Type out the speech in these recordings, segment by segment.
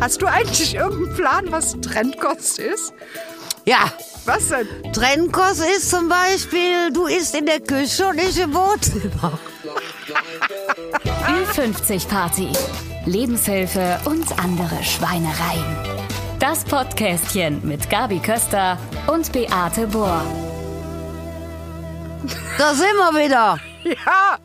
Hast du eigentlich irgendeinen Plan, was Trendkost ist? Ja, Was denn? Trennkost ist zum Beispiel, du isst in der Küche und ich im Wohnzimmer. Ü50 Party. Lebenshilfe und andere Schweinereien. Das Podcastchen mit Gabi Köster und Beate Bohr. Da sind wir wieder. Ja!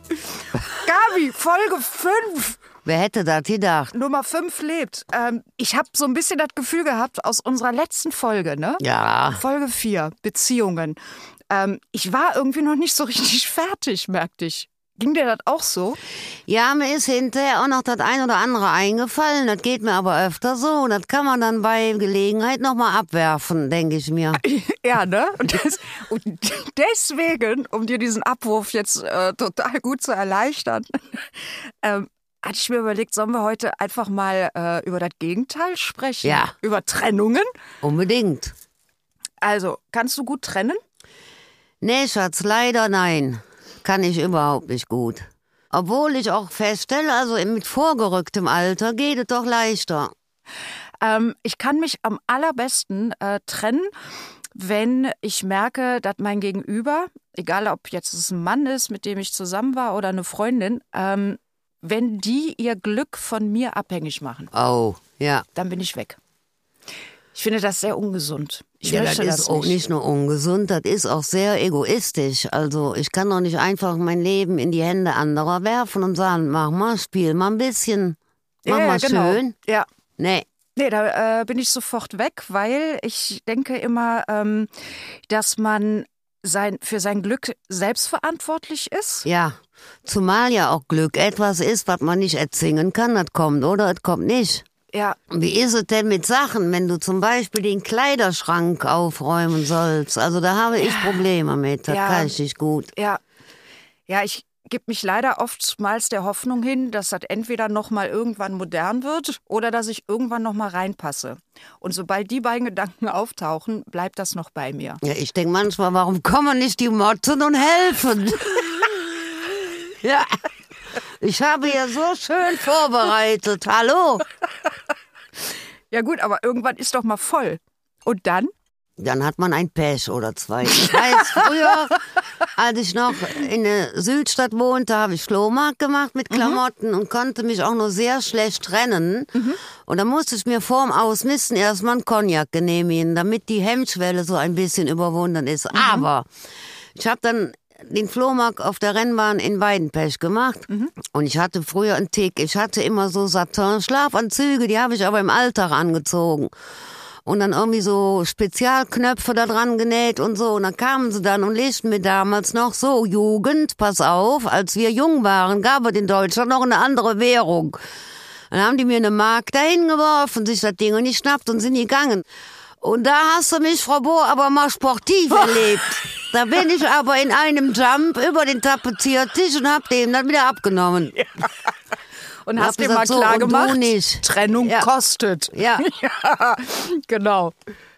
Gabi, Folge 5. Wer hätte das gedacht? Nummer 5 lebt. Ähm, ich habe so ein bisschen das Gefühl gehabt aus unserer letzten Folge, ne? Ja, Folge 4, Beziehungen. Ähm, ich war irgendwie noch nicht so richtig fertig, merkte ich. Ging dir das auch so? ja, mir ist hinterher auch noch das ein oder andere eingefallen. Das geht mir aber öfter so. Das kann man dann bei Gelegenheit nochmal abwerfen, denke ich mir. Ja, ne? Und, das, und deswegen, um dir diesen Abwurf jetzt äh, total gut zu erleichtern, ähm, hatte ich mir überlegt, sollen wir heute einfach mal äh, über das Gegenteil sprechen? Ja. Über Trennungen? Unbedingt. Also, kannst du gut trennen? Nee, Schatz, leider nein. Kann ich überhaupt nicht gut. Obwohl ich auch feststelle, also mit vorgerücktem Alter geht es doch leichter. Ähm, ich kann mich am allerbesten äh, trennen, wenn ich merke, dass mein Gegenüber, egal ob jetzt es ein Mann ist, mit dem ich zusammen war oder eine Freundin, ähm, wenn die ihr Glück von mir abhängig machen, Oh, ja. dann bin ich weg. Ich finde das sehr ungesund. Ich ja, das ist das auch nicht. nicht nur ungesund, das ist auch sehr egoistisch. Also ich kann doch nicht einfach mein Leben in die Hände anderer werfen und sagen, mach mal, spiel mal ein bisschen, mach ja, mal genau. schön. Ja. Nee, Nee, da äh, bin ich sofort weg, weil ich denke immer, ähm, dass man sein, für sein Glück selbstverantwortlich ist. ja. Zumal ja auch Glück etwas ist, was man nicht erzwingen kann, das kommt oder es kommt nicht. Ja, Wie ist es denn mit Sachen, wenn du zum Beispiel den Kleiderschrank aufräumen sollst? Also da habe ich Probleme mit, das Ja. kann ich nicht gut. Ja, ja, ich gebe mich leider oftmals der Hoffnung hin, dass das entweder noch mal irgendwann modern wird oder dass ich irgendwann noch mal reinpasse. Und sobald die beiden Gedanken auftauchen, bleibt das noch bei mir. Ja, ich denke manchmal, warum kommen nicht die Motten und helfen? ja, ich habe ja so schön vorbereitet. Hallo? Ja gut, aber irgendwann ist doch mal voll. Und dann? Dann hat man ein Pech oder zwei. Ich weiß, früher, als ich noch in der Südstadt wohnte, habe ich Flohmarkt gemacht mit Klamotten und konnte mich auch nur sehr schlecht trennen. Und da musste ich mir vorm Ausmisten erstmal einen Cognac genehmigen, damit die Hemmschwelle so ein bisschen überwunden ist. Aber ich habe dann den Flohmarkt auf der Rennbahn in Weidenpech gemacht. Und ich hatte früher einen Tick. Ich hatte immer so Satin-Schlafanzüge, die habe ich aber im Alltag angezogen und dann irgendwie so Spezialknöpfe da dran genäht und so. Und dann kamen sie dann und legten mir damals noch so, Jugend, pass auf, als wir jung waren, gab es in Deutschland noch eine andere Währung. Dann haben die mir eine Mark dahin geworfen, sich das Ding und ich schnappt und sind gegangen. Und da hast du mich, Frau Bohr, aber mal sportiv erlebt. Da bin ich aber in einem Jump über den Tapeziertisch und hab dem dann wieder abgenommen. Und Hab hast dir mal so, klar und du gemacht, nicht. Trennung Ja. kostet. Ja. ja, genau.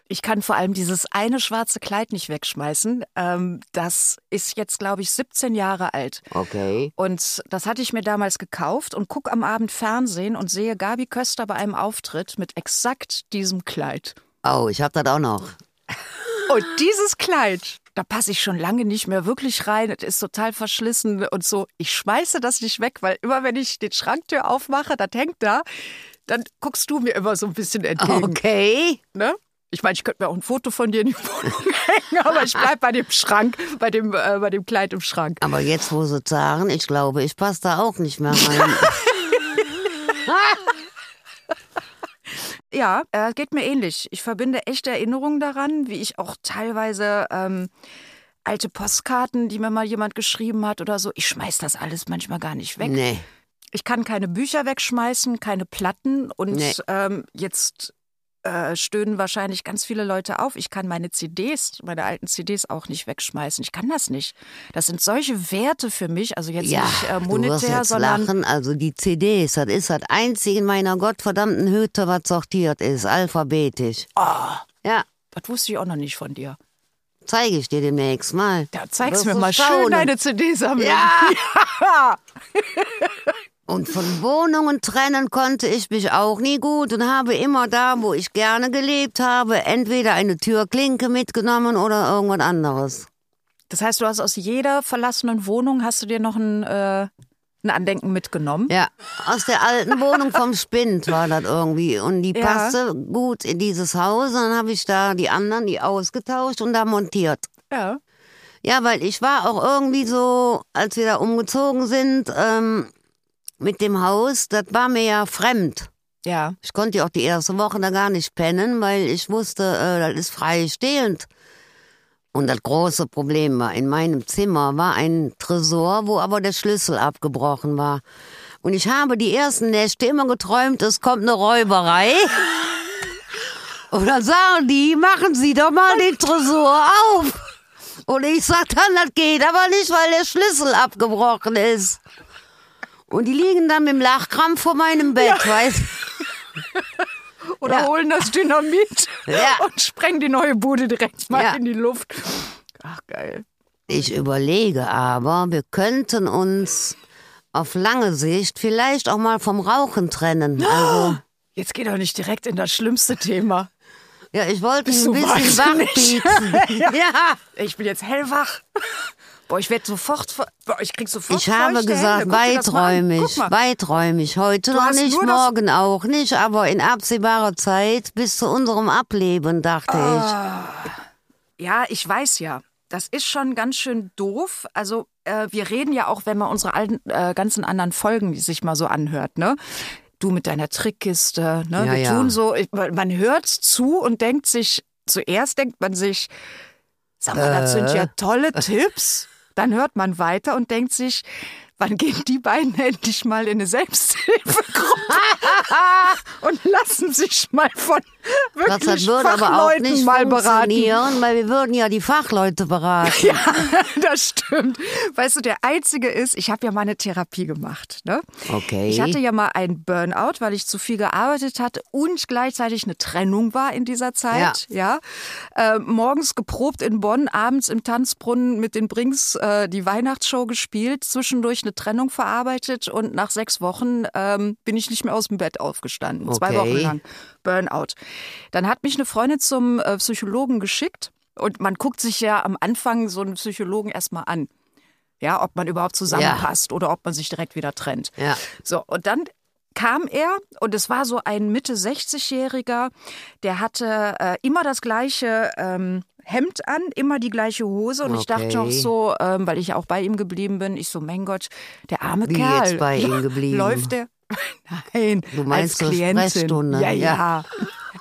Ich kann vor allem dieses eine schwarze Kleid nicht wegschmeißen. Ähm, das ist jetzt, glaube ich, 17 Jahre alt. Okay. Und das hatte ich mir damals gekauft und guck am Abend Fernsehen und sehe Gabi Köster bei einem Auftritt mit exakt diesem Kleid. Oh, ich hab das auch noch. Und dieses Kleid, da passe ich schon lange nicht mehr wirklich rein. Es ist total verschlissen und so. Ich schmeiße das nicht weg, weil immer wenn ich den Schranktür aufmache, das hängt da, dann guckst du mir immer so ein bisschen entgegen. Okay. Ne? Ich meine, ich könnte mir auch ein Foto von dir in die Wohnung hängen, aber ich bleib bei dem Schrank, bei dem, äh, bei dem Kleid im Schrank. Aber jetzt, wo sie sagen, ich glaube, ich passe da auch nicht mehr rein. Ja, äh, geht mir ähnlich. Ich verbinde echte Erinnerungen daran, wie ich auch teilweise ähm, alte Postkarten, die mir mal jemand geschrieben hat oder so, ich schmeiß das alles manchmal gar nicht weg. nee. Ich kann keine Bücher wegschmeißen, keine Platten und Nee. ähm, jetzt äh, stöhnen wahrscheinlich ganz viele Leute auf. Ich kann meine CDs, meine alten CDs auch nicht wegschmeißen. Ich kann das nicht. Das sind solche Werte für mich, also jetzt Ja, nicht äh, du monetär, jetzt sondern lachen. Also die CDs, das ist das einzige in meiner gottverdammten Hütte, was sortiert ist, alphabetisch. Ah. Ja, das wusste ich auch noch nicht von dir. zeige ich dir demnächst mal. Ja, zeig's mir du mal schön staunen. deine CD-Sammlung. Ja. Ja. Und von Wohnungen trennen konnte ich mich auch nie gut und habe immer da, wo ich gerne gelebt habe, entweder eine Türklinke mitgenommen oder irgendwas anderes. Das heißt, du hast aus jeder verlassenen Wohnung hast du dir noch ein, äh, ein Andenken mitgenommen? Ja, aus der alten Wohnung vom Spind war das irgendwie. Und die Ja. passte gut in dieses Haus. Und dann habe ich da die anderen, die ausgetauscht und da montiert. Ja. Ja, weil ich war auch irgendwie so, als wir da umgezogen sind, ähm, mit dem Haus, das war mir ja fremd. Ja. Ich konnte ja auch die erste Woche da gar nicht pennen, weil ich wusste, äh, das ist freistehend. Und das große Problem war, in meinem Zimmer war ein Tresor, wo aber der Schlüssel abgebrochen war. Und ich habe die ersten Nächte immer geträumt, es kommt eine Räuberei. Und dann sagen die, machen Sie doch mal den Tresor auf. Und ich sag dann, das geht aber nicht, weil der Schlüssel abgebrochen ist. Und die liegen dann mit dem Lachkrampf vor meinem Bett, weißt Oder Ja. holen das Dynamit Ja. und sprengen die neue Bude direkt mal Ja. in die Luft. Ach, geil. Ich überlege aber, wir könnten uns auf lange Sicht vielleicht auch mal vom Rauchen trennen. Also, Jetzt geht doch nicht direkt in das schlimmste Thema. ja, ich wollte Bist ein bisschen wahnsinnig? wachpieksen. ja. Ich bin jetzt hellwach. Boah, ich werde sofort. Boah, ich krieg sofort. Ich habe gesagt, weiträumig, weiträumig. Heute Du noch nicht, morgen auch nicht, aber in absehbarer Zeit bis zu unserem Ableben, dachte Ah. Ja, ich weiß ja. Das ist schon ganz schön doof. Also äh, wir reden ja auch, wenn man unsere alten, äh, ganzen anderen Folgen sich mal so anhört, ne? Du mit deiner Trickkiste, ne? Ja, wir ja. tun so, ich, man hört zu und denkt sich, zuerst denkt man sich, sag mal, das sind Äh. ja tolle Tipps. Dann hört man weiter und denkt sich, wann gehen die beiden endlich mal in eine Selbsthilfegruppe und lassen sich mal von ich. Das wirklich würde aber auch Fachleuten nicht mal beraten. weil wir würden ja die Fachleute beraten. Ja, das stimmt. Weißt du, der einzige ist, ich habe ja mal eine Therapie gemacht. Ne? Okay. Ich hatte ja mal einen Burnout, weil ich zu viel gearbeitet hatte und gleichzeitig eine Trennung war in dieser Zeit. Ja. Äh, morgens geprobt in Bonn, abends im Tanzbrunnen mit den Brings äh, die Weihnachtsshow gespielt, zwischendurch eine Trennung verarbeitet und nach sechs Wochen ähm, bin ich nicht mehr aus dem Bett aufgestanden. Zwei Okay. Wochen lang. Burnout. Dann hat mich eine Freundin zum äh, Psychologen geschickt und man guckt sich ja am Anfang so einen Psychologen erstmal an. Ja, ob man überhaupt zusammenpasst oder ob man sich direkt wieder trennt. Ja. So, und dann kam er und es war so ein Mitte 60-Jähriger, der hatte äh, immer das gleiche ähm, Hemd an, immer die gleiche Hose und ich dachte Okay. noch so, ähm, weil ich ja auch bei ihm geblieben bin, ich so, mein Gott, der arme Wie Kerl. jetzt bei ihm geblieben? Läuft der? Nein, Du meinst als Klientin. Ja, ja. ja.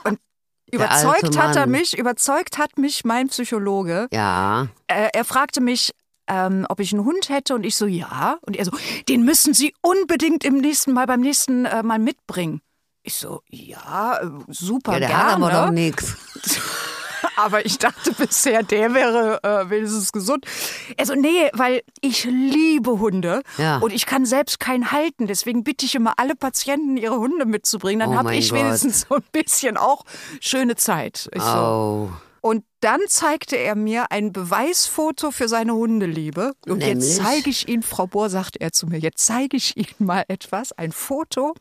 Und überzeugt hat er mich, überzeugt hat mich mein Psychologe, Ja. äh, er fragte mich, ähm, ob ich einen Hund hätte und ich so, ja. Und er so, den müssen Sie unbedingt im nächsten Mal, beim nächsten äh, Mal mitbringen. Ich so, ja, äh, super Ja, der gerne. hat aber doch nichts. Aber ich dachte bisher, der wäre äh, wenigstens gesund. Also nee, weil ich liebe Hunde Ja. und ich kann selbst keinen halten. Deswegen bitte ich immer alle Patienten, ihre Hunde mitzubringen. Dann Oh habe ich Gott. wenigstens so ein bisschen auch schöne Zeit. Ich so, Oh. und dann zeigte er mir ein Beweisfoto für seine Hundeliebe. Und Nämlich? jetzt zeige ich Ihnen, Frau Bohr sagte er zu mir, jetzt zeige ich Ihnen mal etwas, ein Foto.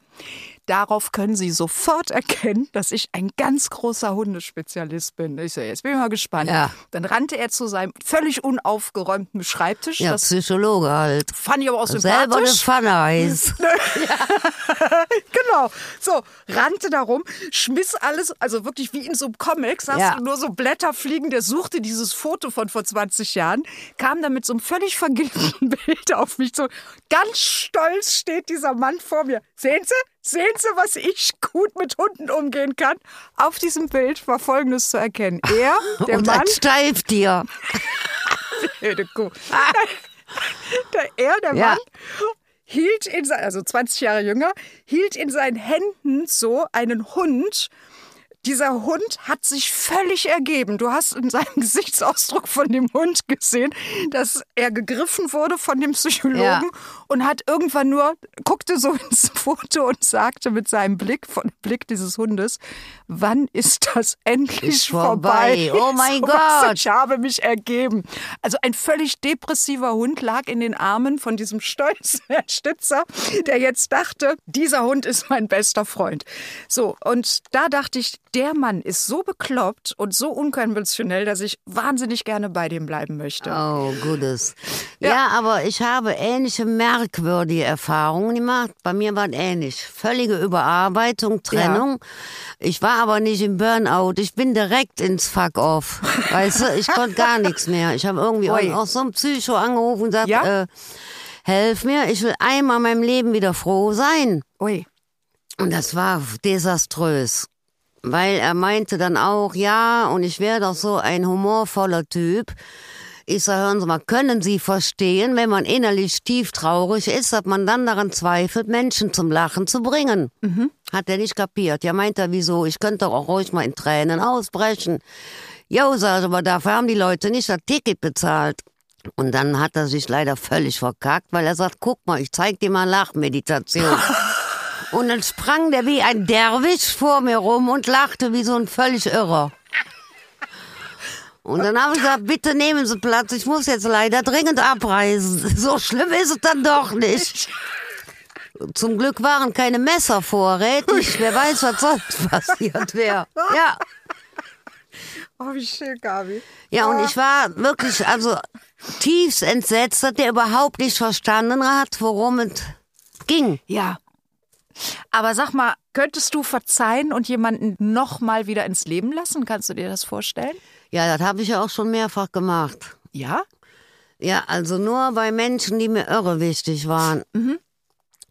Darauf können Sie sofort erkennen, dass ich ein ganz großer Hundespezialist bin. Ich so, jetzt bin ich mal gespannt. Ja. Dann rannte er zu seinem völlig unaufgeräumten Schreibtisch. Ja, Das Psychologe halt. fand ich aber auch Selber eine sympathisch. Pfanne heiß. genau. So, rannte darum, schmiss alles, also wirklich wie in so einem Comic, sagst Ja. du nur so Blätter fliegen, der suchte dieses Foto von vor 20 Jahren, kam dann mit so einem völlig vergilbten Bild auf mich zu. Ganz stolz steht dieser Mann vor mir. Sehen Sie? Sehen Sie, was ich gut mit Hunden umgehen kann? Auf diesem Bild war Folgendes zu erkennen. Er, der Und Mann, das steift dir. Blöde Kuh. Der, er, der Ja. Mann, hielt in sein, also 20 Jahre jünger, hielt in seinen Händen so einen Hund, dieser Hund hat sich völlig ergeben. Du hast in seinem Gesichtsausdruck von dem Hund gesehen, dass er gegriffen wurde von dem Psychologen Ja. und hat irgendwann nur, guckte so ins Foto und sagte mit seinem Blick, von dem Blick dieses Hundes, wann ist das endlich Ist vorbei. Oh mein So Gott. Ich habe mich ergeben. Also ein völlig depressiver Hund lag in den Armen von diesem stolzen Stützer, der jetzt dachte, dieser Hund ist mein bester Freund. So, und da dachte ich, der Mann ist so bekloppt und so unkonventionell, dass ich wahnsinnig gerne bei dem bleiben möchte. Oh, gutes. Ja. Ja. aber ich habe ähnliche merkwürdige Erfahrungen gemacht. Bei mir war es ähnlich. Völlige Überarbeitung, Trennung. Ich war aber nicht im Burnout. Ich bin direkt ins Fuck-off. Weißt du, ich konnte gar nichts mehr. Ich habe irgendwie auch, auch so ein Psycho angerufen und gesagt, Ja? äh, helf mir, ich will einmal in meinem Leben wieder froh sein. Ui. Und das war desaströs. Weil er meinte dann auch, ja, und ich wäre doch so ein humorvoller Typ. Ich sag, hören Sie mal, können Sie verstehen, wenn man innerlich tief traurig ist, dass man dann daran zweifelt, Menschen zum Lachen zu bringen? Hat er nicht kapiert. Ja, meint er, wieso? Ich könnte doch auch ruhig mal in Tränen ausbrechen. Jo, sag ich, aber dafür haben die Leute nicht das Ticket bezahlt. Und dann hat er sich leider völlig verkackt, weil er sagt, guck mal, ich zeig dir mal Lachmeditation. Und dann sprang der wie ein Derwisch vor mir rum und lachte wie so ein völlig Irrer. Und dann habe ich gesagt, bitte nehmen Sie Platz, ich muss jetzt leider dringend abreisen. So schlimm ist es dann doch nicht. Zum Glück waren keine Messer vorrätig. Wer weiß, was sonst passiert wäre. Ja. Oh, wie schön, Gabi. Ja, und ich war wirklich, also tiefst entsetzt, dass der überhaupt nicht verstanden hat, worum es ging. Ja. Aber sag mal, könntest du verzeihen und jemanden noch mal wieder ins Leben lassen? Kannst du dir das vorstellen? Ja, das habe ich ja auch schon mehrfach gemacht. Ja? Ja, also nur bei Menschen, die mir irre wichtig waren.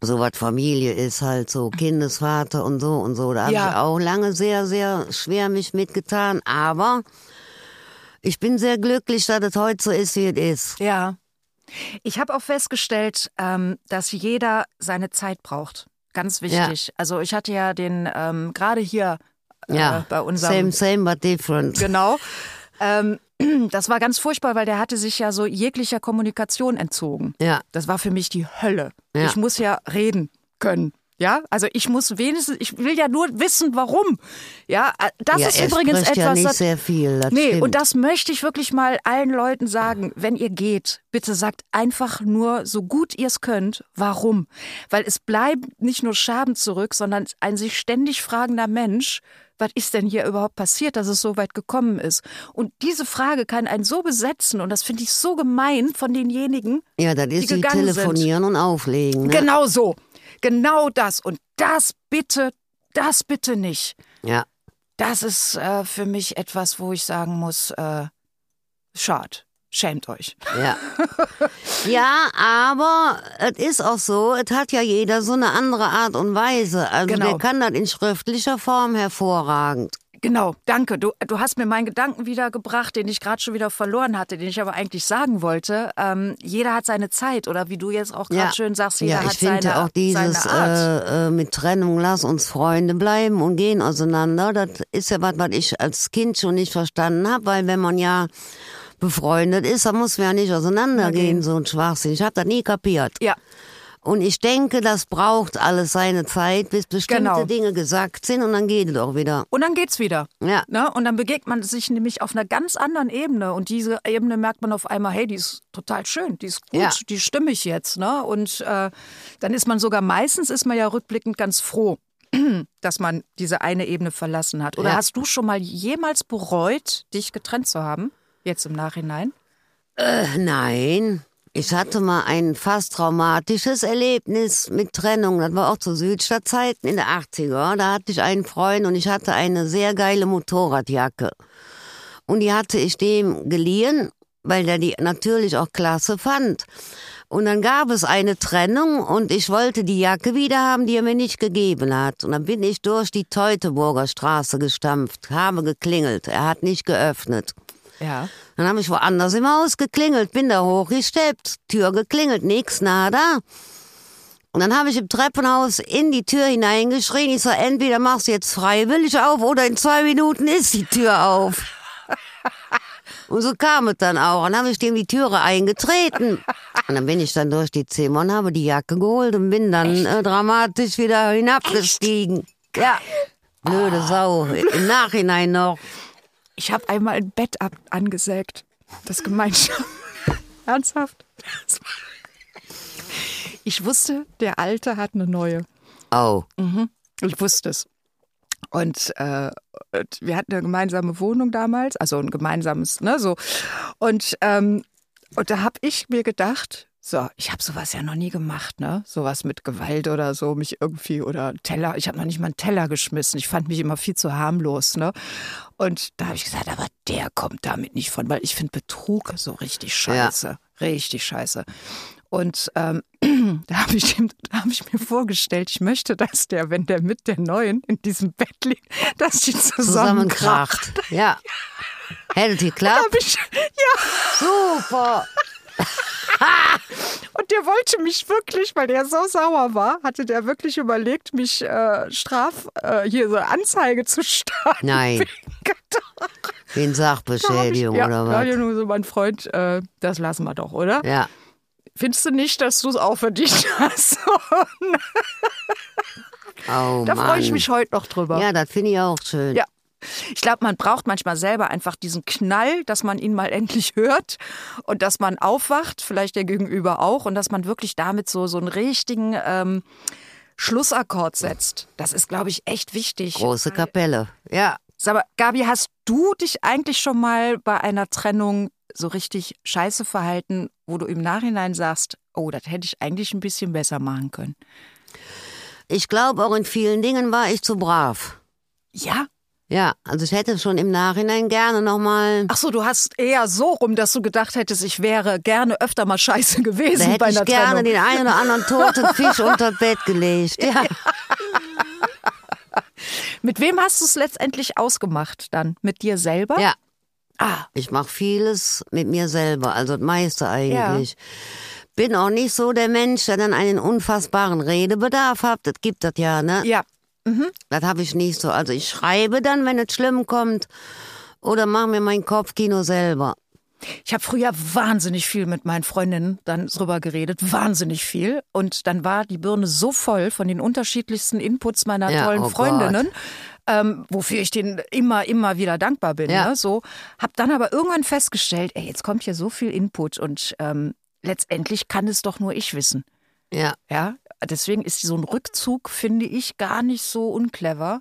So was Familie ist halt so, Kindesvater und so und so. Da habe Ja. ich auch lange sehr, sehr schwer mich mitgetan. Aber ich bin sehr glücklich, dass es heute so ist, wie es ist. Ja. Ich habe auch festgestellt, ähm, dass jeder seine Zeit braucht. Ganz wichtig. Also ich hatte ja den ähm, gerade hier äh, Ja, bei unserem same, same, but different. Genau. Ähm, das war ganz furchtbar, weil der hatte sich ja so jeglicher Kommunikation entzogen. Ja. Das war für mich die Hölle. Ja. Ich muss ja reden können. Ja, also ich muss wenigstens, ich will ja nur wissen, warum. Ja, äh, das ja, ist übrigens etwas, ja nicht das, sehr viel. Das Nee, stimmt. und das möchte ich wirklich mal allen Leuten sagen. Wenn ihr geht, bitte sagt einfach nur, so gut ihr es könnt, warum. Weil es bleibt nicht nur Schaden zurück, sondern ein sich ständig fragender Mensch, was ist denn hier überhaupt passiert, dass es so weit gekommen ist? Und diese Frage kann einen so besetzen und das finde ich so gemein von denjenigen. ja, das ist die wie gegangen sind. telefonieren und auflegen. Ne? Genau so. Genau das. Und das bitte, das bitte nicht. Ja. Das ist äh, für mich etwas, wo ich sagen muss, äh, schad, schämt euch. Ja. ja, aber es ist auch so, es hat ja jeder so eine andere Art und Weise. Also Genau. der kann das in schriftlicher Form hervorragend. Genau, danke. Du, du hast mir meinen Gedanken wiedergebracht, den ich gerade schon wieder verloren hatte, den ich aber eigentlich sagen wollte. Ähm, jeder hat seine Zeit oder wie du jetzt auch gerade schön sagst, jeder ja, hat ich finde seine, auch dieses seine äh, äh, mit Trennung, lass uns Freunde bleiben und gehen auseinander. Das ist ja was, was ich als Kind schon nicht verstanden habe, weil wenn man ja befreundet ist, dann muss man ja nicht auseinandergehen, so ein Schwachsinn. Ich habe das nie kapiert. ja, Und ich denke, das braucht alles seine Zeit, bis bestimmte Genau. Dinge gesagt sind und dann geht es auch wieder. und dann geht's wieder. Ja. Ne? Und dann begegnet man sich nämlich auf einer ganz anderen Ebene. Und diese Ebene merkt man auf einmal, hey, die ist total schön, die ist gut, Ja. die stimme ich jetzt. Ne? Und äh, dann ist man sogar, meistens ist man ja rückblickend ganz froh, dass man diese eine Ebene verlassen hat. Oder Ja. hast du schon mal jemals bereut, dich getrennt zu haben? Jetzt im Nachhinein? Äh, nein. Ich hatte mal ein fast traumatisches Erlebnis mit Trennung. Das war auch zu Südstadtzeiten in der 80er. Da hatte ich einen Freund und ich hatte eine sehr geile Motorradjacke. Und die hatte ich dem geliehen, weil der die natürlich auch klasse fand. Und dann gab es eine Trennung und ich wollte die Jacke wieder haben, die er mir nicht gegeben hat. Und dann bin ich durch die Teutoburger Straße gestampft, habe geklingelt. Er hat nicht geöffnet. Ja. Dann habe ich woanders im Haus geklingelt, bin da hochgesteppt, Tür geklingelt, nix, nada. Und dann habe ich im Treppenhaus in die Tür hineingeschrien. Ich so, entweder machst du jetzt freiwillig auf oder in zwei Minuten ist die Tür auf. Und so kam es dann auch. Und dann habe ich dem die Türe eingetreten. Und dann bin ich dann durch die Zimmer und habe die Jacke geholt und bin dann äh, dramatisch wieder hinabgestiegen. Ja. Blöde Sau. Im Nachhinein noch. Ich habe einmal ein Bett ab angesägt. Das Gemeinschaft. Ernsthaft? Ich wusste, der Alte hat eine neue. Oh. Ich wusste es. Und äh, wir hatten eine gemeinsame Wohnung damals, also ein gemeinsames, ne, so. Und, ähm, und da habe ich mir gedacht, so, ich habe sowas ja noch nie gemacht, ne? Sowas mit Gewalt oder so, mich irgendwie oder Teller. Ich habe noch nicht mal einen Teller geschmissen. Ich fand mich immer viel zu harmlos, ne? Und da habe ich gesagt, aber der kommt damit nicht von, weil ich finde Betrug so richtig scheiße. Richtig scheiße. Und ähm, da habe ich, dem- da hab ich mir vorgestellt, ich möchte, dass der, wenn der mit der Neuen in diesem Bett liegt, dass die zusammenkracht. Zusammenkracht. Ja. Hätte hab ich, ja, Super. Der wollte mich wirklich, weil der so sauer war, hatte der wirklich überlegt, mich äh, straf, äh, hier so Anzeige zu starten. Nein. Wegen hab ich, Sachbeschädigung ja, oder was? nur so mein Freund, äh, das lassen wir doch, oder? Ja. Findest du nicht, dass du es auch verdient hast? Oh da freue ich mich heute noch drüber. Ja, das finde ich auch schön. Ja. Ich glaube, man braucht manchmal selber einfach diesen Knall, dass man ihn mal endlich hört und dass man aufwacht, vielleicht der Gegenüber auch, und dass man wirklich damit so, so einen richtigen ähm, Schlussakkord setzt. Das ist, glaube ich, echt wichtig. Große Kapelle. Ja. Sag mal, Gabi, hast du dich eigentlich schon mal bei einer Trennung so richtig scheiße verhalten, wo du im Nachhinein sagst, oh, das hätte ich eigentlich ein bisschen besser machen können? Ich glaube, auch in vielen Dingen war ich zu brav. Ja? Ja, also ich hätte schon im Nachhinein gerne nochmal. Ach so, du hast eher so rum, dass du gedacht hättest, ich wäre gerne öfter mal scheiße gewesen Da hätte bei einer ich gerne Trennung. den einen oder anderen toten Fisch unter Bett gelegt. Ja. Mit wem hast du es letztendlich ausgemacht dann? Mit dir selber? ja. Ah, Ich mache vieles mit mir selber, also das meiste eigentlich. Bin auch nicht so der Mensch, der dann einen unfassbaren Redebedarf hat. Das gibt das ja, ne? ja. Das habe ich nicht so. Also ich schreibe dann, wenn es schlimm kommt, oder mache mir mein Kopfkino selber. Ich habe früher wahnsinnig viel mit meinen Freundinnen dann drüber geredet, wahnsinnig viel. Und dann war die Birne so voll von den unterschiedlichsten Inputs meiner Ja, tollen oh Freundinnen, ähm, wofür ich denen immer, immer wieder dankbar bin. Ja. Ne? So, habe dann aber irgendwann festgestellt, ey, jetzt kommt hier so viel Input und ähm, letztendlich kann es doch nur ich wissen. Ja. Ja, deswegen ist so ein Rückzug, finde ich, gar nicht so unclever,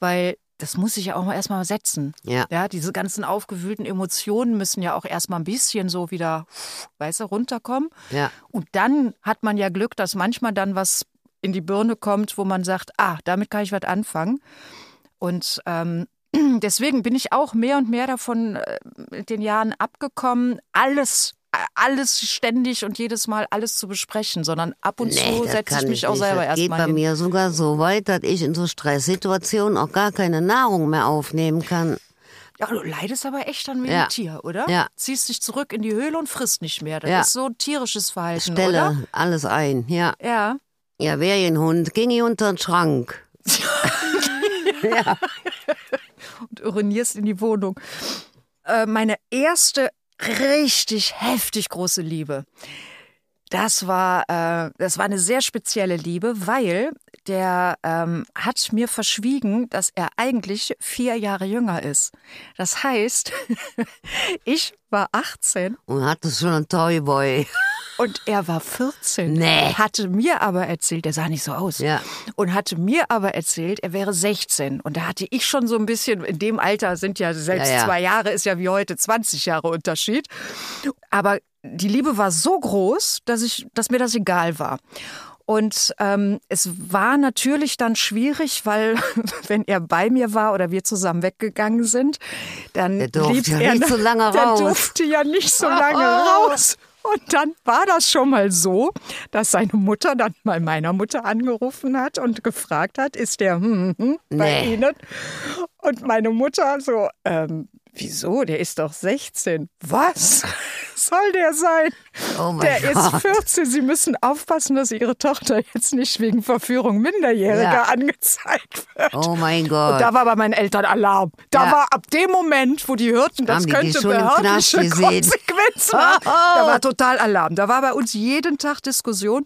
weil das muss sich ja auch mal erstmal setzen. Ja. Ja, diese ganzen aufgewühlten Emotionen müssen ja auch erstmal ein bisschen so wieder, weißt du, runterkommen. Ja. Und dann hat man ja Glück, dass manchmal dann was in die Birne kommt, wo man sagt, ah, damit kann ich was anfangen. Und ähm, deswegen bin ich auch mehr und mehr davon äh, mit den Jahren abgekommen, alles, alles ständig und jedes Mal alles zu besprechen, sondern ab und Nee, zu setze ich mich ich auch nicht. selber das geht erstmal bei hin. mir sogar so weit, dass ich in so Stresssituationen auch gar keine Nahrung mehr aufnehmen kann. Ja, du leidest aber echt an wie Ja. ein Tier, oder? Ja. Ziehst dich zurück in die Höhle und frisst nicht mehr. Das Ja. ist so ein tierisches Verhalten, Stelle oder? alles ein. Ja. Ja. Ja, wär ich ein Hund, ging ich unter den Schrank. und urinierst in die Wohnung. Äh, meine erste richtig heftig große Liebe. Das war, äh, das war eine sehr spezielle Liebe, weil der ähm, hat mir verschwiegen, dass er eigentlich vier Jahre jünger ist. Das heißt, ich war 18 Und hatte schon einen Toyboy. und er war 14. Nee. Hatte mir aber erzählt, er sah nicht so aus. Ja. Und hatte mir aber erzählt, er wäre 16. Und da hatte ich schon so ein bisschen, in dem Alter sind ja selbst Ja, ja. zwei Jahre, ist ja wie heute 20 Jahre Unterschied. Aber die Liebe war so groß, dass, ich, dass mir das egal war. Und ähm, es war natürlich dann schwierig, weil wenn er bei mir war oder wir zusammen weggegangen sind, dann Der durfte blieb ja er nicht so lange der raus. durfte ja nicht so lange raus. Und dann war das schon mal so, dass seine Mutter dann mal meiner Mutter angerufen hat und gefragt hat, ist der hm, hm, bei Nee. Ihnen? Und meine Mutter so, ähm, wieso? Der ist doch 16. Was? soll der sein? Oh mein der Gott. ist 14. Sie müssen aufpassen, dass Ihre Tochter jetzt nicht wegen Verführung Minderjähriger Ja. angezeigt wird. Oh mein Gott. Und da war bei meinen Eltern Alarm. Da Ja. war ab dem Moment, wo die hörten, das die die könnte Knast behördliche? Konsequenzen haben, da war total Alarm. Da war bei uns jeden Tag Diskussion.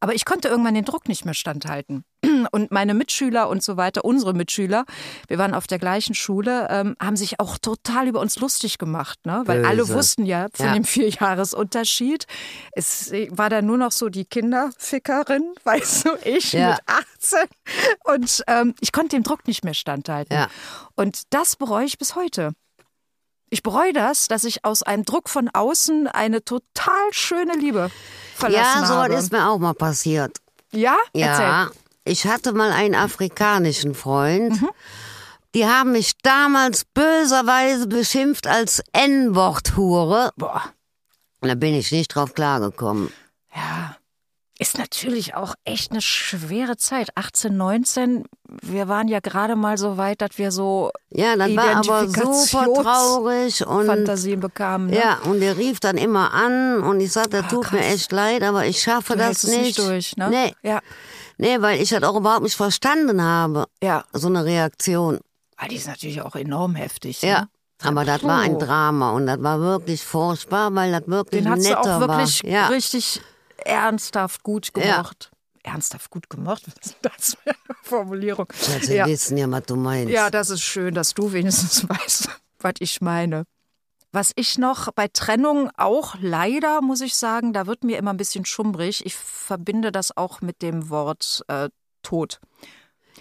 Aber ich konnte irgendwann den Druck nicht mehr standhalten. Und meine Mitschüler und so weiter, unsere Mitschüler, wir waren auf der gleichen Schule, ähm, haben sich auch total über uns lustig gemacht, ne? Weil alle Böse. wussten ja von Ja. dem Vierjahresunterschied. Es war dann nur noch so die Kinderfickerin, weißt du, ich Ja. mit 18. Und ähm, ich konnte dem Druck nicht mehr standhalten. Ja. Und das bereue ich bis heute. Ich bereue das, dass ich aus einem Druck von außen eine total schöne Liebe verlassen ja, so habe. ist mir auch mal passiert. ja? Erzähl. Ja, ich hatte mal einen afrikanischen Freund. Mhm. Die haben mich damals böserweise beschimpft als N-Wort-Hure. Boah. Und da bin ich nicht drauf klargekommen. Ja. Ist natürlich auch echt eine schwere Zeit. 18, 19, wir waren ja gerade mal so weit, dass wir so Ja, das war aber super traurig und Fantasien bekamen. Ne? ja, und der rief dann immer an und ich sagte, Ah, tut mir krass. echt leid, aber ich schaffe Du das nicht. nicht durch, ne? Nee, Ja. nee, weil ich das auch überhaupt nicht verstanden habe, Ja. so eine Reaktion. Ah, die ist natürlich auch enorm heftig. Ja. Ne? Aber das war ein. Drama und das war wirklich furchtbar, weil das wirklich Den hat sie netter auch wirklich war. Ja. richtig ernsthaft gut Ja. gemocht. Ernsthaft gut? Was ist das für eine Formulierung? Also, Sie Ja. wissen ja, was du meinst. Ja, das ist schön, dass du wenigstens weißt, was ich meine. Was ich noch bei Trennung auch leider, muss ich sagen, da wird mir immer ein bisschen schummrig. Ich verbinde das auch mit dem Wort äh, Tod.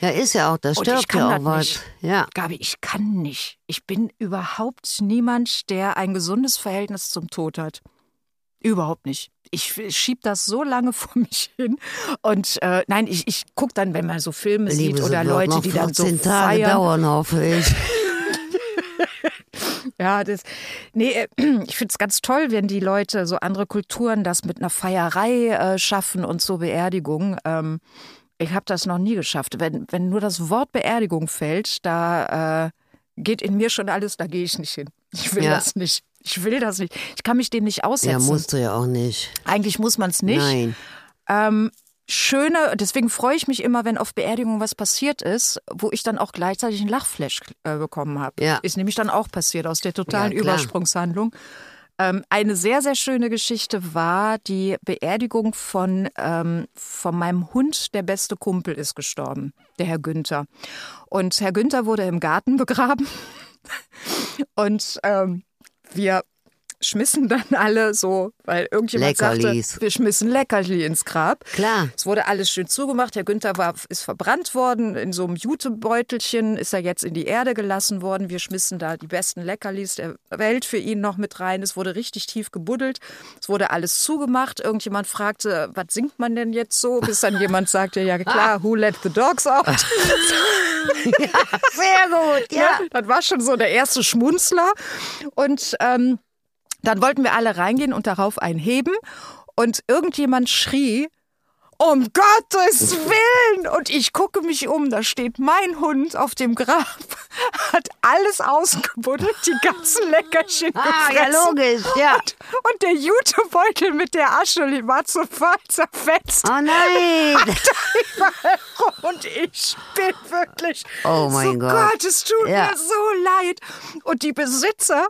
Ja, ist ja auch, da Und ich stirbt kann ja das auch was. nicht. Ja. Gabi, ich kann nicht. Ich bin überhaupt niemand, der ein gesundes Verhältnis zum Tod hat. Überhaupt nicht. Ich schieb das so lange vor mich hin. Und äh, nein, ich, ich gucke dann, wenn man so Filme Liebe, sieht sie oder Leute, die dann so 14 Tage feiern. dauern, hoffe ich. Ja, das. Nee, äh, ich finde es ganz toll, wenn die Leute, so andere Kulturen, das mit einer Feierei äh, schaffen und so Beerdigung. Ähm, ich habe das noch nie geschafft. Wenn, wenn nur das Wort Beerdigung fällt, da äh, geht in mir schon alles, da gehe ich nicht hin. Ich will Ja. das nicht. Ich will das nicht. Ich kann mich dem nicht Ja, aussetzen. musst du ja auch nicht. Eigentlich muss man es nicht. Nein. Ähm, schöne, deswegen freue ich mich immer, wenn auf Beerdigung was passiert ist, wo ich dann auch gleichzeitig einen Lachflash äh, bekommen habe. Ja. Ist nämlich dann auch passiert aus der totalen Ja. Übersprungshandlung. Ähm, eine sehr, sehr schöne Geschichte war die Beerdigung von, ähm, von meinem Hund. Der beste Kumpel ist gestorben, der Herr Günther. Und Herr Günther wurde im Garten begraben. Und ähm, wir schmissen dann alle so, weil irgendjemand Leckerlis. sagte, wir schmissen Leckerli ins Grab. Klar. Es wurde alles schön zugemacht. Herr Günther war, ist verbrannt worden. In so einem Jutebeutelchen ist er jetzt in die Erde gelassen worden. Wir schmissen da die besten Leckerlis der Welt für ihn noch mit rein. Es wurde richtig tief gebuddelt. Es wurde alles zugemacht. Irgendjemand fragte, was singt man denn jetzt so? Bis dann jemand sagte, ja klar, who let the dogs out? Sehr gut, ja. Ne? Das war schon so der erste Schmunzler. Und ähm, dann wollten wir alle reingehen und darauf einheben. Und irgendjemand schrie, um Gottes Willen! Und ich gucke mich um, da steht mein Hund auf dem Grab, hat alles ausgebuddelt, die ganzen Leckerchen Ah, ja, logisch, ja. Und, und der Jutebeutel mit der Asche, die war sofort zerfetzt. Oh nein. überall rum und ich bin wirklich. Oh mein so Gott. Gott, es tut Ja. mir so leid. Und die Besitzer,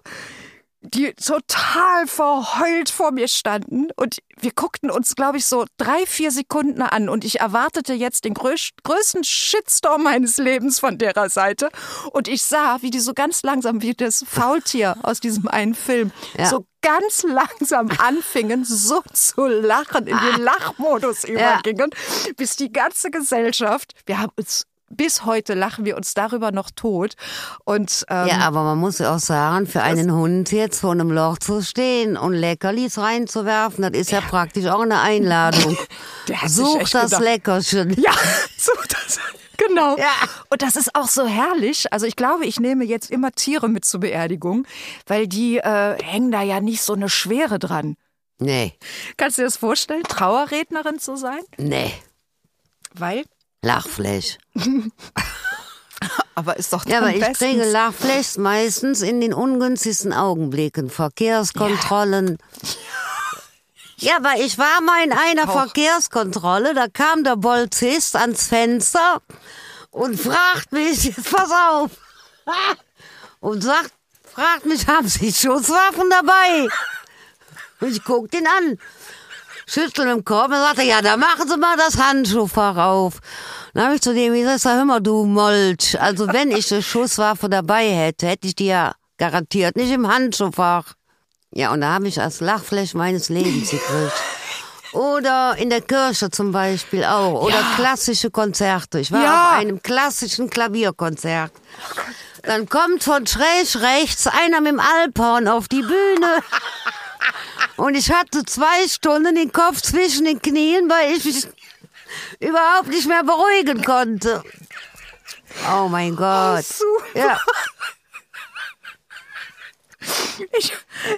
die total verheult vor mir standen. Und wir guckten uns, glaube ich, so drei, vier Sekunden an. Und ich erwartete jetzt den größ größten Shitstorm meines Lebens von derer Seite. Und ich sah, wie die so ganz langsam, wie das Faultier aus diesem einen Film, Ja. so ganz langsam anfingen, so zu lachen, in den Lachmodus übergingen, bis die ganze Gesellschaft, wir haben uns bis heute lachen wir uns darüber noch tot. Und ähm, Ja, aber man muss ja auch sagen, für einen Hund jetzt vor einem Loch zu stehen und Leckerlis reinzuwerfen, das ist ja, praktisch auch eine Einladung. Such das gedacht- Leckerchen. Ja, so das. Genau. Ja. Und das ist auch so herrlich. Also ich glaube, ich nehme jetzt immer Tiere mit zur Beerdigung, weil die äh, hängen da ja nicht so eine Schwere dran. Nee, Kannst du dir das vorstellen, Trauerrednerin zu sein? nee. Weil Lachfleisch. aber ist doch Ja, aber ich bestens. kriege Lachfläche meistens in den ungünstigsten Augenblicken. Verkehrskontrollen. Ja, aber ich war mal in einer Auch. Verkehrskontrolle, da kam der Polizist ans Fenster und fragt mich, jetzt pass auf, und sagt, fragt mich, haben Sie Schusswaffen dabei? Und ich guck den an, schüttel mit dem Kopf und sagte, ja, da machen Sie mal das Handschuhfach auf. Dann habe ich zu dem gesagt, sag, hör mal, du Molch, also wenn ich eine Schusswaffe dabei hätte, hätte ich die ja garantiert nicht im Handschuhfach. Ja, und da habe ich als Lachfläche meines Lebens gekriegt. Oder in der Kirche zum Beispiel auch. Oder klassische Konzerte. Ich war Ja. auf einem klassischen Klavierkonzert. Dann kommt von schräg rechts einer mit dem Alphorn auf die Bühne. Und ich hatte zwei Stunden den Kopf zwischen den Knien, weil ich mich überhaupt nicht mehr beruhigen konnte. Oh mein Gott. Super. Ja. Ich,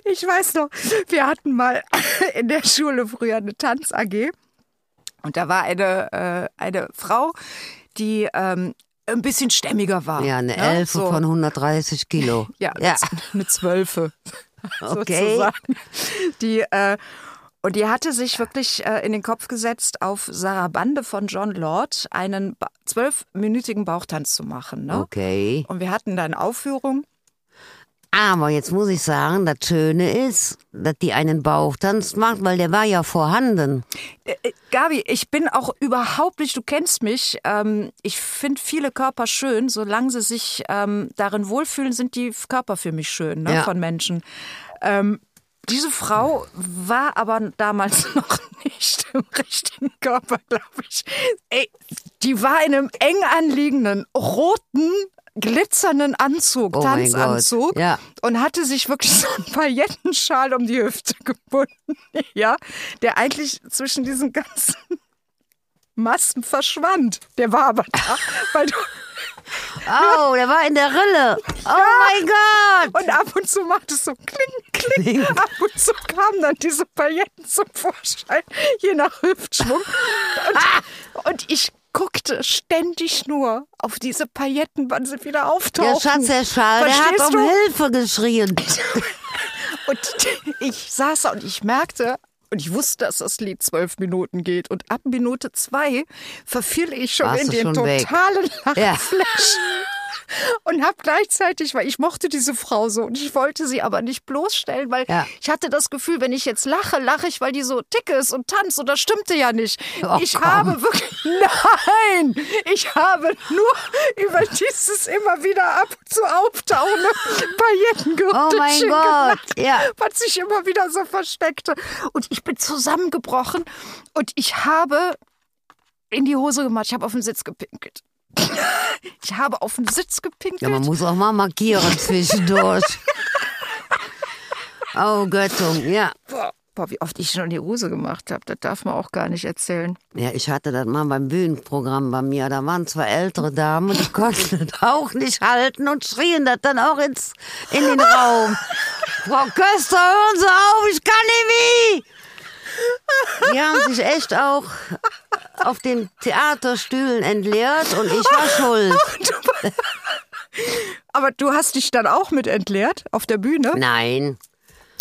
ich weiß noch, wir hatten mal in der Schule früher eine Tanz-AG. Und da war eine, äh, eine Frau, die ähm, ein bisschen stämmiger war. Ja, eine ne? Elfe So. von 130 Kilo. Ja, ja. eine Zwölfe. Okay. Sozusagen. Die, äh, und die hatte sich wirklich äh, in den Kopf gesetzt, auf Sarabande von John Lord einen ba- zwölfminütigen Bauchtanz zu machen. Ne? Okay. Und wir hatten dann Aufführung. Aber jetzt muss ich sagen, das Schöne ist, dass die einen Bauchtanz macht, weil der war ja vorhanden. Äh, äh, Gabi, ich bin auch überhaupt nicht, du kennst mich, ähm, ich finde viele Körper schön, solange sie sich ähm, darin wohlfühlen, sind die Körper für mich schön, ne, Ja. von Menschen. Ähm, diese Frau war aber damals noch nicht im richtigen Körper, glaube ich. Ey, die war in einem eng anliegenden, roten, glitzernden Anzug, Oh Tanzanzug ja. und hatte sich wirklich so einen Paillettenschal um die Hüfte gebunden, ja, der eigentlich zwischen diesen ganzen Massen verschwand. Der war aber da, weil du, Oh, der war in der Rille. Oh mein Gott. und ab und zu macht es so kling, kling, ab und zu kamen dann diese Pailletten zum Vorschein, je nach Hüftschwung. Und, und ich guckte ständig nur auf diese Pailletten, wann sie wieder auftauchen. Der Schatz, der Schal, der hat um du? Hilfe geschrien. Und ich saß da und ich merkte, und ich wusste, dass das Lied zwölf Minuten geht. Und ab Minute zwei verfiel ich schon Warst in den schon totalen Ja. Und habe gleichzeitig, weil ich mochte diese Frau so und ich wollte sie aber nicht bloßstellen, weil Ja. ich hatte das Gefühl, wenn ich jetzt lache, lache ich, weil die so dick ist und tanzt und das stimmte ja nicht. Oh, ich komm. habe wirklich, nein, ich habe nur über dieses immer wieder ab und zu auftauchende Paillettengerüche Oh mein gelacht ja. was sich immer wieder so versteckte. Und ich bin zusammengebrochen und ich habe in die Hose gemacht. Ich habe auf den Sitz gepinkelt. Ich habe auf den Sitz gepinkelt. Ja, man muss auch mal markieren zwischendurch. Oh Göttung, ja. boah, boah, wie oft ich schon die Hose gemacht habe, das darf man auch gar nicht erzählen. Ja, ich hatte das mal beim Bühnenprogramm bei mir. Da waren zwei ältere Damen und die konnten das auch nicht halten und schrien das dann auch ins, in den Raum. Frau Köster, hören Sie auf, ich kann nicht wie. Die haben sich echt auch auf den Theaterstühlen entleert und ich war schuld. Aber du hast dich dann auch mit entleert auf der Bühne? Nein.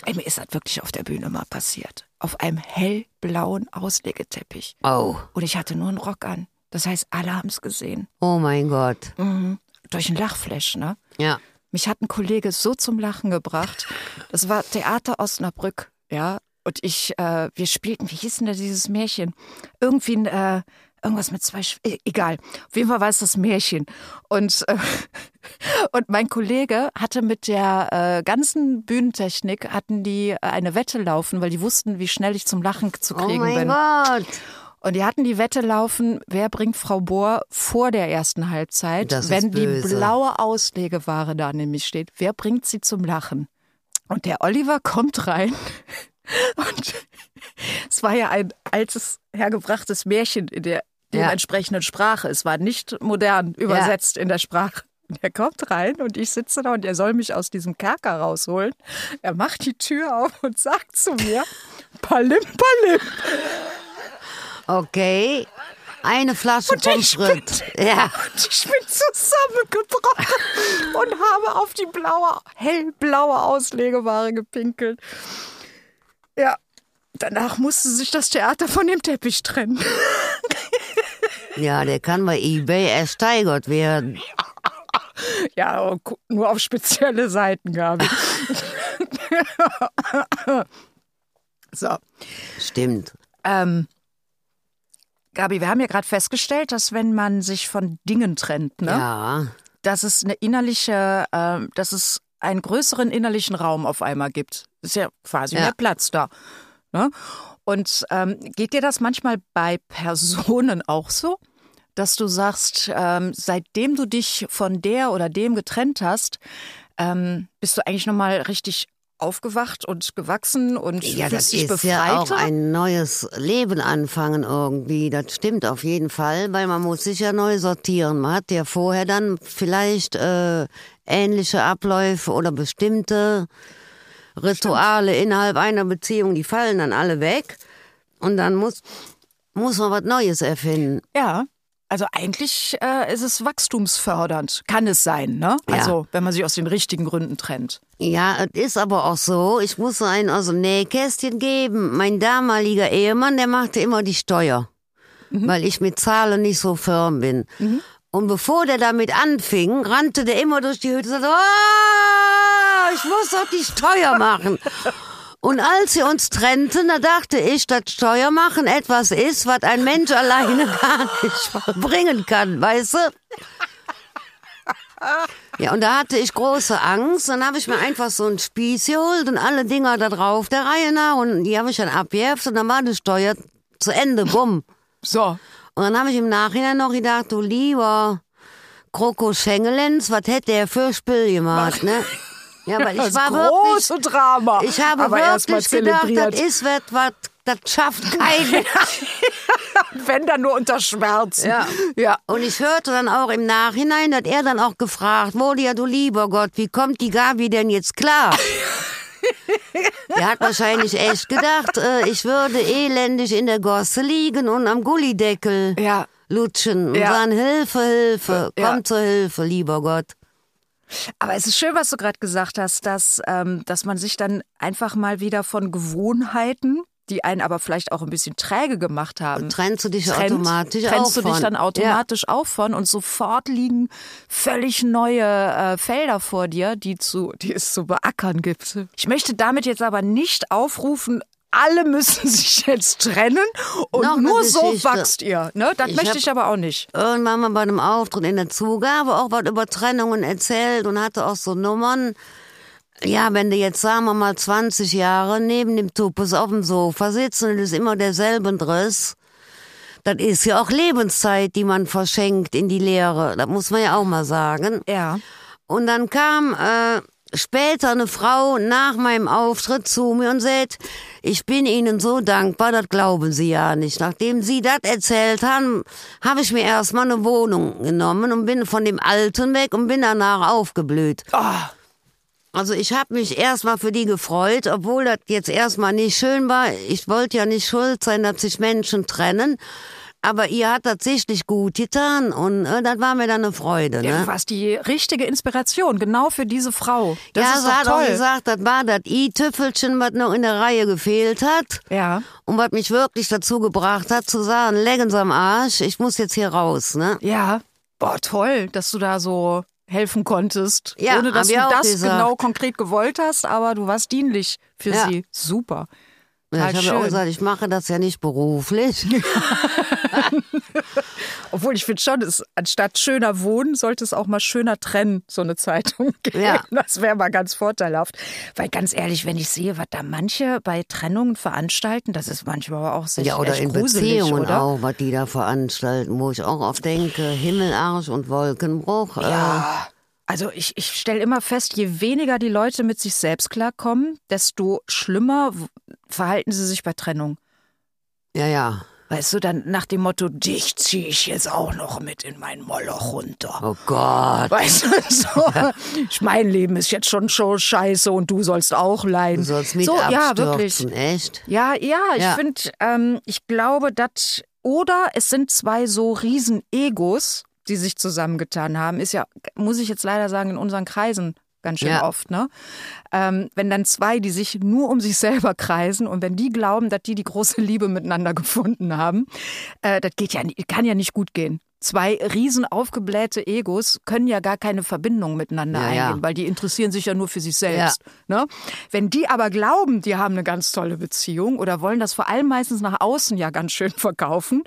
Ey, mir ist das wirklich auf der Bühne mal passiert. Auf einem hellblauen Auslegeteppich. Oh, Und ich hatte nur einen Rock an. Das heißt, alle haben es gesehen. oh mein Gott. Mhm. Durch ein Lachflash, ne? Ja. Mich hat ein Kollege so zum Lachen gebracht. Das war Theater Osnabrück, ja. Und ich, äh, wir spielten, wie hieß denn da dieses Märchen? Irgendwie ein, äh, irgendwas mit zwei, Sch e- egal. Auf jeden Fall war es das Märchen. Und, äh, und mein Kollege hatte mit der äh, ganzen Bühnentechnik, hatten die äh, eine Wette laufen, weil die wussten, wie schnell ich zum Lachen zu Oh kriegen mein bin. Gott. Und die hatten die Wette laufen, wer bringt Frau Bohr vor der ersten Halbzeit, Das wenn die blaue Auslegeware da nämlich steht, wer bringt sie zum Lachen? Und der Oliver kommt rein und es war ja ein altes, hergebrachtes Märchen in der Ja. dementsprechenden Sprache. Es war nicht modern übersetzt in der Sprache. Und er kommt rein und ich sitze da und er soll mich aus diesem Kerker rausholen. Er macht die Tür auf und sagt zu mir, Palim, Palim. Okay. Eine Flasche Und Schritt. Ja. Und ich bin zusammengebrochen und habe auf die blaue, hellblaue Auslegeware gepinkelt. Ja, danach musste sich das Theater von dem Teppich trennen. ja, der kann bei Ebay ersteigert werden. Ja, nur auf spezielle Seiten, Gabi. so. Stimmt. Ähm, Gabi, wir haben ja gerade festgestellt, dass wenn man sich von Dingen trennt, ne, Ja. dass es eine innerliche, äh, dass es einen größeren innerlichen Raum auf einmal gibt. Ist ja quasi Ja. mehr Platz da. Ne? Und ähm, geht dir das manchmal bei Personen auch so, dass du sagst, ähm, seitdem du dich von der oder dem getrennt hast, ähm, bist du eigentlich nochmal richtig aufgewacht und gewachsen und Ja, das ist ja auch befreiter? ein neues Leben anfangen irgendwie. Das stimmt auf jeden Fall, weil man muss sich ja neu sortieren. Man hat ja vorher dann vielleicht äh, ähnliche Abläufe oder bestimmte Rituale innerhalb einer Beziehung, die fallen dann alle weg. Und dann muss, muss man was Neues erfinden. Ja. Also eigentlich äh, ist es wachstumsfördernd. Kann es sein, ne? Ja. Also, wenn man sich aus den richtigen Gründen trennt. Ja, es ist aber auch so, ich muss ein aus dem Nähkästchen geben. Mein damaliger Ehemann, der machte immer die Steuer, weil ich mit Zahlen nicht so firm bin. Und bevor der damit anfing, rannte der immer durch die Hütte und sagte, oh, ich muss doch die Steuer machen. Und als wir uns trennten, da dachte ich, dass Steuermachen etwas ist, was ein Mensch alleine gar nicht bringen kann, weißt du? Ja, und da hatte ich große Angst. Dann habe ich mir einfach so einen Spieß geholt und alle Dinger da drauf, der Reihe nach. Und die habe ich dann abgeheftet und dann war die Steuer zu Ende, bumm. So. Und dann habe ich im Nachhinein noch gedacht, du lieber Kroko Schengelens, was hätte er für Spiel gemacht, ne? Ja, weil ich Das war wirklich, große Drama. ich habe Aber wirklich gedacht, das ist was, was, das schafft keiner. Wenn dann nur unter Schmerzen. Ja. ja. Und ich hörte dann auch im Nachhinein, hat er dann auch gefragt, Molia, du lieber Gott, wie kommt die Gabi denn jetzt klar? Der hat wahrscheinlich echt gedacht, äh, ich würde elendig in der Gosse liegen und am Gullideckel Ja. lutschen und Ja. sagen, Hilfe, Hilfe, komm Ja. zur Hilfe, lieber Gott. Aber es ist schön, was du gerade gesagt hast, dass, ähm, dass man sich dann einfach mal wieder von Gewohnheiten, die einen aber vielleicht auch ein bisschen träge gemacht haben, Trennst du dich trennt, automatisch trennst auch du dich von. dann Ja. automatisch auch von und sofort liegen völlig neue äh, Felder vor dir, die, zu, die es zu beackern gibt. Ich möchte damit jetzt aber nicht aufrufen, alle müssen sich jetzt trennen und Noch nur so wachst ihr. Ne? Das Ich möchte ich aber auch nicht. irgendwann mal bei einem Auftritt in der Zugabe auch was über Trennungen erzählt und hatte auch so Nummern. Ja, wenn du jetzt, sagen wir mal, 20 Jahre neben dem Tupus auf dem Sofa sitzt und es ist immer derselbe Driss, das ist ja auch Lebenszeit, die man verschenkt in die Lehre. Das muss man ja auch mal sagen. Ja. Und dann kam äh, später eine Frau nach meinem Auftritt zu mir und sagt, ich bin Ihnen so dankbar, das glauben Sie ja nicht. Nachdem Sie das erzählt haben, habe ich mir erstmal eine Wohnung genommen und bin von dem Alten weg und bin danach aufgeblüht. Ah. Also ich habe mich erstmal für die gefreut, obwohl das jetzt erstmal nicht schön war. Ich wollte ja nicht schuld sein, dass sich Menschen trennen. Aber ihr hat das sichtlich gut getan und äh, das war mir dann eine Freude. Ne? Ja, du warst die richtige Inspiration, genau für diese Frau. Das ja, ist sie hat auch toll. gesagt, das war das i-Tüffelchen, was noch in der Reihe gefehlt hat. Ja. Und was mich wirklich dazu gebracht hat, zu sagen, lecken Sie am Arsch, ich muss jetzt hier raus, ne? Ja. Boah, toll, dass du da so helfen konntest. Ja, ohne dass du auch das gesagt. genau konkret gewollt hast, aber du warst dienlich für Ja. sie. Super. Ja, ich habe ja auch gesagt, ich mache das ja nicht beruflich. Obwohl ich finde schon, es, anstatt schöner wohnen, sollte es auch mal schöner trennen, so eine Zeitung geben. Ja. Das wäre mal ganz vorteilhaft. Weil ganz ehrlich, wenn ich sehe, was da manche bei Trennungen veranstalten, das ist manchmal aber auch sehr ja, oder in gruselig, Beziehungen oder? auch, was die da veranstalten, wo ich auch oft denke, Himmelarsch und Wolkenbruch. Äh, Ja. Also ich, ich stelle immer fest, je weniger die Leute mit sich selbst klarkommen, desto schlimmer verhalten sie sich bei Trennung. ja, ja. Weißt du, dann nach dem Motto, dich ziehe ich jetzt auch noch mit in mein Moloch runter. Oh Gott. Weißt du, so, mein Leben ist jetzt schon schon scheiße und du sollst auch leiden. Du sollst mit so, ja, abstürzen, wirklich. echt? Ja, ja, ich Ja. finde, ähm, ich glaube, das oder es sind zwei so riesen Egos, die sich zusammengetan haben. Ist ja, muss ich jetzt leider sagen, in unseren Kreisen ganz schön Ja. oft, ne? Ähm, wenn dann zwei, die sich nur um sich selber kreisen und wenn die glauben, dass die die große Liebe miteinander gefunden haben, äh, das geht ja, kann ja nicht gut gehen. Zwei riesen aufgeblähte Egos können ja gar keine Verbindung miteinander Ja, ja. eingehen, weil die interessieren sich ja nur für sich selbst. Ne? Wenn die aber glauben, die haben eine ganz tolle Beziehung oder wollen das vor allem meistens nach außen ja ganz schön verkaufen,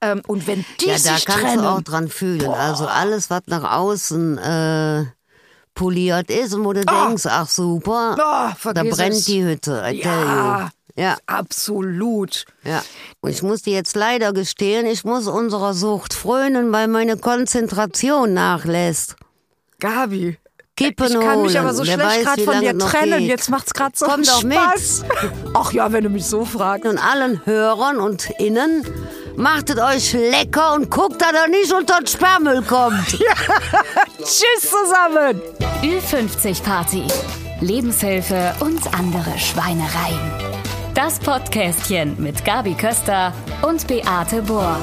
ähm, und wenn die Ja, da sich kannst trennen, du auch dran fühlen. Also alles, was nach außen äh, poliert ist und wo du denkst, ach super, Oh, da brennt es. die Hütte. Tell Ja. Ja, absolut. ja. Und ich muss dir jetzt leider gestehen, ich muss unserer Sucht frönen, weil meine Konzentration nachlässt. Gabi. Kippen ich kann mich holen. aber so Wer schlecht gerade von dir trennen. geht. Jetzt macht's gerade so Komm doch mit. Spaß. Ach ja, wenn du mich so fragst. Und allen Hörern und Innen, machtet euch lecker und guckt, dass er nicht unter den Sperrmüll kommt. Tschüss zusammen. Ü50 Party. Lebenshilfe und andere Schweinereien. Das Podcastchen mit Gabi Köster und Beate Bohr.